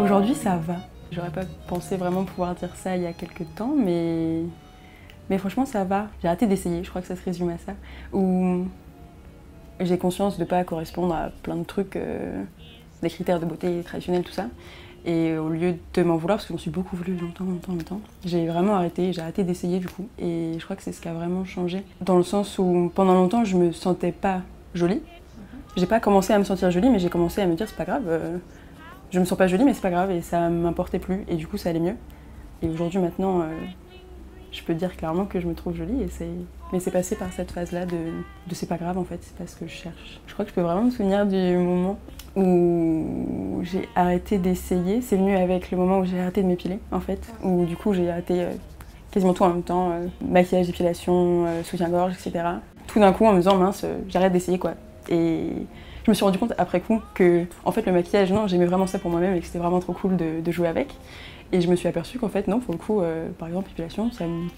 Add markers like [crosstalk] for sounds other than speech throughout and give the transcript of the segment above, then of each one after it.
Aujourd'hui, ça va. J'aurais pas pensé vraiment pouvoir dire ça il y a quelques temps, mais, mais franchement, ça va. J'ai arrêté d'essayer, je crois que ça se résume à ça. Où j'ai conscience de ne pas correspondre à plein de trucs, euh, des critères de beauté traditionnels, tout ça. Et au lieu de m'en vouloir, parce que j'en suis beaucoup voulu longtemps, longtemps, longtemps, j'ai vraiment arrêté, j'ai arrêté d'essayer du coup. Et je crois que c'est ce qui a vraiment changé. Dans le sens où pendant longtemps, je me sentais pas jolie. J'ai pas commencé à me sentir jolie, mais j'ai commencé à me dire c'est pas grave, euh, je me sens pas jolie, mais c'est pas grave, et ça m'importait plus, et du coup ça allait mieux. Et aujourd'hui, maintenant, euh, je peux dire clairement que je me trouve jolie, et c'est... mais c'est passé par cette phase-là de, c'est pas grave en fait, c'est pas ce que je cherche. Je crois que je peux vraiment me souvenir du moment où j'ai arrêté d'essayer. C'est venu avec le moment où j'ai arrêté de m'épiler, en fait, où du coup j'ai arrêté euh, quasiment tout en même temps, euh, maquillage, épilation, soutien-gorge, etc. Tout d'un coup en me disant mince, j'arrête d'essayer quoi. Et je me suis rendu compte après coup que en fait le maquillage, non, j'aimais vraiment ça pour moi-même et que c'était vraiment trop cool de, jouer avec. Et je me suis aperçue qu'en fait non, pour le coup, par exemple épilation, ça me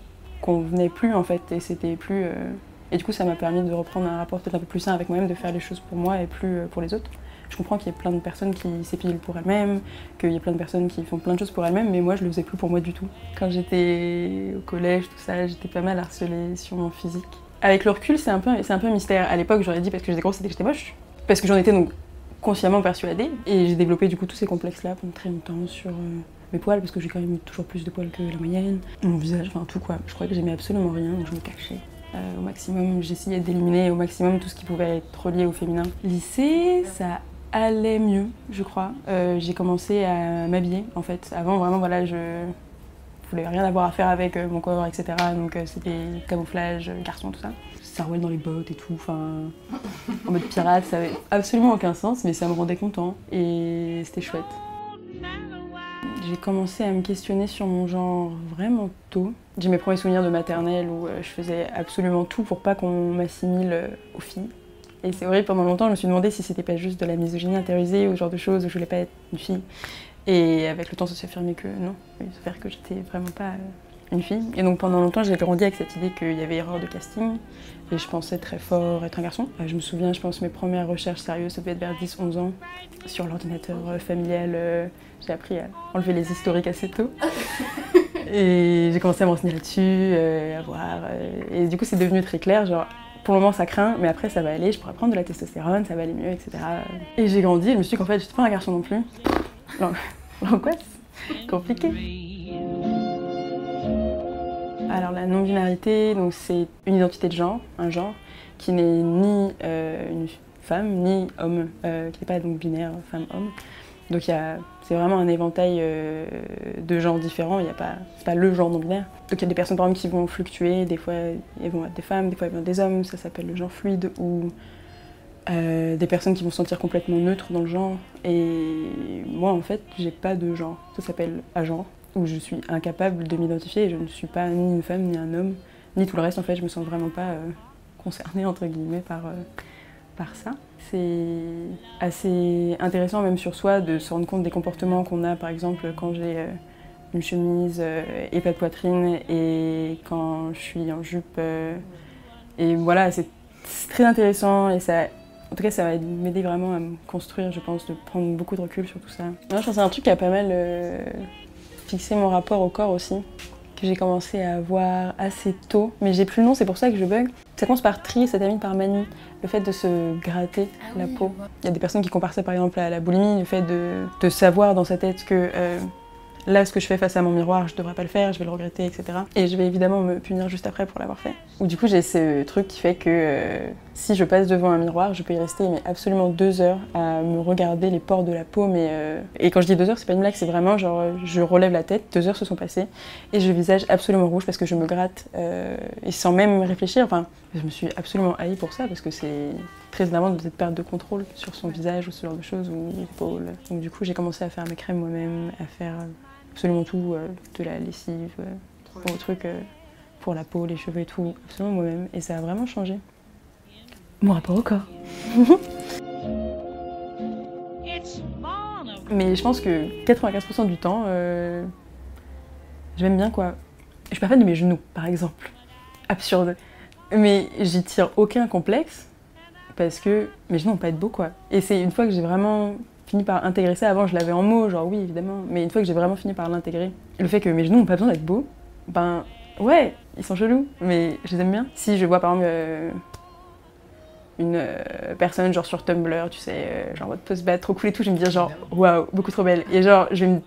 convenait plus en fait et c'était plus et du coup ça m'a permis de reprendre un rapport peut-être un peu plus sain avec moi-même, de faire les choses pour moi et plus pour les autres. Je comprends qu'il y ait plein de personnes qui s'épilent pour elles-mêmes, qu'il y ait plein de personnes qui font plein de choses pour elles-mêmes, mais moi je le faisais plus pour moi du tout. Quand j'étais au collège, tout ça, j'étais pas mal harcelée sur mon physique. Avec le recul, c'est un peu, un peu mystère. À l'époque, j'aurais dit parce que j'étais grosse, c'était que j'étais moche, parce que j'en étais donc consciemment persuadée, et j'ai développé du coup tous ces complexes-là pendant très longtemps sur euh, mes poils, parce que j'ai quand même toujours plus de poils que la moyenne, mon visage, enfin tout quoi. Je croyais que j'aimais absolument rien, donc je me cachais. Euh, au maximum, j'essayais d'éliminer au maximum tout ce qui pouvait être relié au féminin. Lycée, ça allait mieux, je crois. Euh, j'ai commencé à m'habiller, en fait. Avant, vraiment, voilà, je voulais rien avoir à faire avec euh, mon corps, etc. Donc, euh, c'était camouflage, garçon, tout ça. Ça roulait dans les bottes et tout, enfin, en mode pirate, ça avait absolument aucun sens, mais ça me rendait content et c'était chouette. J'ai commencé à me questionner sur mon genre vraiment tôt. J'ai mes premiers souvenirs de maternelle où je faisais absolument tout pour pas qu'on m'assimile aux filles. Et c'est vrai, pendant longtemps, je me suis demandé si c'était pas juste de la misogynie intériorisée ou ce genre de choses où je voulais pas être une fille. Et avec le temps, ça s'est affirmé que non, il s'avère que j'étais vraiment pas une fille. Et donc pendant longtemps, j'ai grandi avec cette idée qu'il y avait erreur de casting. Et je pensais très fort être un garçon. Euh, je me souviens, je pense, mes premières recherches sérieuses, ça devait être vers 10-11 ans. Sur l'ordinateur euh, familial, euh, j'ai appris à enlever les historiques assez tôt. [laughs] et j'ai commencé à me renseigner là-dessus, à voir. et du coup, c'est devenu très clair, genre, pour le moment ça craint, mais après ça va aller, je pourrais prendre de la testostérone, ça va aller mieux, etc. Et j'ai grandi, et je me suis dit qu'en fait j'étais pas un garçon non plus. L'angoisse, compliqué. Alors la non-binarité, c'est une identité de genre, un genre, qui n'est ni euh, une femme, ni homme, euh, qui n'est pas donc binaire, femme-homme. Donc c'est vraiment un éventail euh, de genres différents, il n'y a pas, pas le genre non binaire. Donc il y a des personnes par exemple qui vont fluctuer, des fois elles vont être des femmes, des fois elles vont être des hommes, ça s'appelle le genre fluide, ou euh, des personnes qui vont se sentir complètement neutres dans le genre. Et moi en fait, j'ai pas de genre, ça s'appelle agent, où je suis incapable de m'identifier je ne suis pas ni une femme ni un homme, ni tout le reste en fait, je me sens vraiment pas euh, concernée entre guillemets par, par ça. C'est assez intéressant même sur soi de se rendre compte des comportements qu'on a par exemple quand j'ai euh, une chemise euh, et pas de poitrine et quand je suis en jupe. Euh, et voilà, c'est très intéressant et ça, en tout cas ça va m'aider vraiment à me construire, je pense, de prendre beaucoup de recul sur tout ça. je pense que c'est un truc qui a pas mal fixé mon rapport au corps aussi que j'ai commencé à voir assez tôt, mais j'ai plus le nom, c'est pour ça que je bug. Ça commence par tri, ça termine par manie. Le fait de se gratter ah la peau. Il y a des personnes qui comparent ça par exemple à la boulimie, le fait de, de savoir dans sa tête que euh, là, ce que je fais face à mon miroir, je devrais pas le faire, je vais le regretter, etc. Et je vais évidemment me punir juste après pour l'avoir fait. Ou du coup, j'ai ce truc qui fait que euh, si je passe devant un miroir, je peux y rester mais absolument deux heures à me regarder les pores de la peau. Mais euh, Et quand je dis deux heures, c'est pas une blague, c'est vraiment genre je relève la tête, deux heures se sont passées et le visage absolument rouge parce que je me gratte euh, et sans même réfléchir. Enfin, je me suis absolument haïe pour ça parce que c'est très énervant de cette perte de contrôle sur son visage ou ce genre de choses ou l'épaule. Donc du coup, j'ai commencé à faire mes crèmes moi-même, à faire absolument tout, euh, de la lessive, au truc pour la peau, les cheveux et tout, absolument moi-même. Et ça a vraiment changé mon rapport au corps. [laughs] Mais je pense que 95% du temps, euh, j'aime bien quoi. Je suis pas fan de mes genoux, par exemple. Absurde. Mais j'y tire aucun complexe parce que mes genoux n'ont pas être beaux quoi. Et c'est une fois que j'ai vraiment fini par intégrer ça, avant je l'avais en mots, genre oui évidemment, mais une fois que j'ai vraiment fini par l'intégrer, le fait que mes genoux n'ont pas besoin d'être beaux, ben ouais, ils sont chelous, mais je les aime bien. Si je vois par exemple euh, une euh, personne genre sur Tumblr, tu sais, euh, genre votre post-bat trop cool et tout, je vais me dire genre waouh, beaucoup trop belle. Et genre je vais me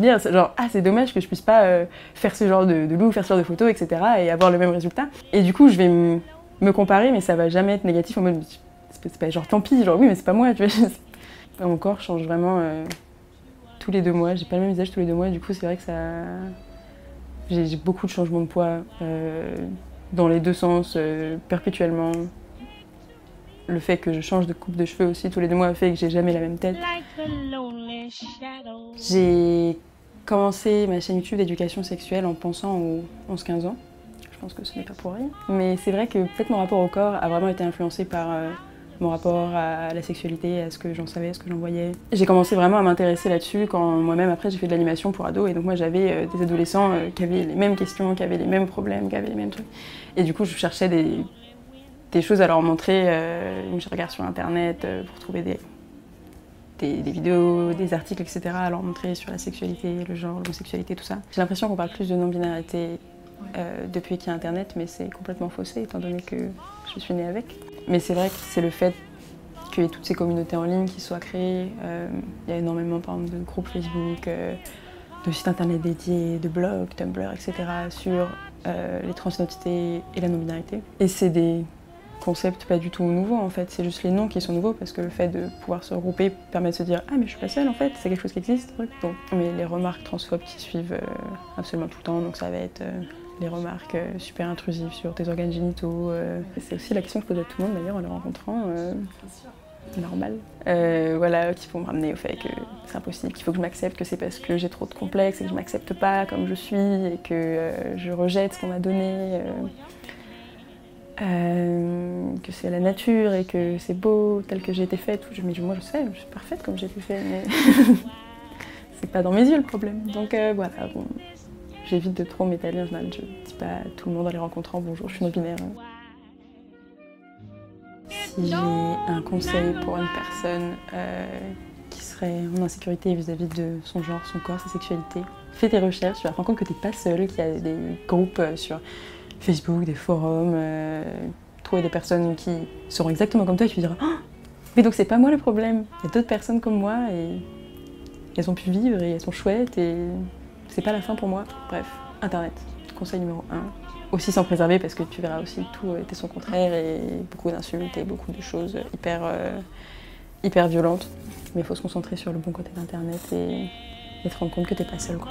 dire genre ah c'est dommage que je puisse pas faire ce genre de, de look, faire ce genre de photos, etc. et avoir le même résultat. Et du coup je vais me comparer, mais ça va jamais être négatif en mode c'est pas genre tant pis, genre oui mais c'est pas moi, tu vois. [laughs] Mon corps change vraiment tous les deux mois, j'ai pas le même visage tous les deux mois, du coup c'est vrai que ça j'ai beaucoup de changements de poids dans les deux sens perpétuellement le fait que je change de coupe de cheveux aussi tous les deux mois fait que j'ai jamais la même tête. J'ai commencé ma chaîne YouTube d'éducation sexuelle en pensant aux 11-15 ans. Je pense que ce n'est pas pour rien. Mais c'est vrai que peut-être mon rapport au corps a vraiment été influencé par euh, mon rapport à la sexualité, à ce que j'en savais, à ce que j'en voyais. J'ai commencé vraiment à m'intéresser là-dessus quand moi-même après j'ai fait de l'animation pour ados et donc moi j'avais euh, des adolescents euh, qui avaient les mêmes questions, qui avaient les mêmes problèmes, qui avaient les mêmes trucs. Et du coup je cherchais des choses à leur montrer. Euh, je regarde sur internet euh, pour trouver des, vidéos, des articles, etc. à leur montrer sur la sexualité, le genre, l'homosexualité, tout ça. J'ai l'impression qu'on parle plus de non-binarité euh, depuis qu'il y a internet, mais c'est complètement faussé étant donné que je suis née avec. Mais c'est vrai que c'est le fait qu'il y ait toutes ces communautés en ligne qui soient créées. Il y a énormément par exemple, de groupes Facebook, de sites internet dédiés, de blogs, Tumblr, etc. sur les transidentités et la non-binarité. Et c'est des concept pas du tout nouveau en fait, c'est juste les noms qui sont nouveaux parce que le fait de pouvoir se regrouper permet de se dire ah mais je suis pas seule en fait, c'est quelque chose qui existe. Mais les remarques transphobes qui suivent euh, absolument tout le temps, donc ça va être euh, les remarques euh, super intrusives sur tes organes génitaux. c'est aussi la question que je pose à tout le monde d'ailleurs en les rencontrant. Normal. voilà, qui vont me ramener au fait que c'est impossible, qu'il faut que je m'accepte, que c'est parce que j'ai trop de complexes et que je m'accepte pas comme je suis et que je rejette ce qu'on m'a donné. Euh, que c'est la nature et que c'est beau tel que j'ai été faite. Mais moi je sais, je suis parfaite comme j'ai été faite, mais [laughs] c'est pas dans mes yeux le problème. Donc euh, voilà, bon, j'évite de trop m'étaler en général. Je dis pas à tout le monde en les rencontrant bonjour, je suis non-binaire. Si j'ai un conseil pour une personne euh, qui serait en insécurité vis-à-vis de son genre, son corps, sa sexualité, fais tes recherches, tu vas te rendre compte que t'es pas seule, qu'il y a des groupes sur Facebook, des forums, euh, trouver des personnes qui seront exactement comme toi et tu diras oh, Mais donc c'est pas moi le problème, il y a d'autres personnes comme moi et elles ont pu vivre et elles sont chouettes et c'est pas la fin pour moi. Bref, Internet, conseil numéro 1. Aussi s'en préserver parce que tu verras aussi tout était son contraire et beaucoup d'insultes et beaucoup de choses hyper, euh, hyper violentes. Mais il faut se concentrer sur le bon côté d'Internet et, te rendre compte que t'es pas seul. Quoi.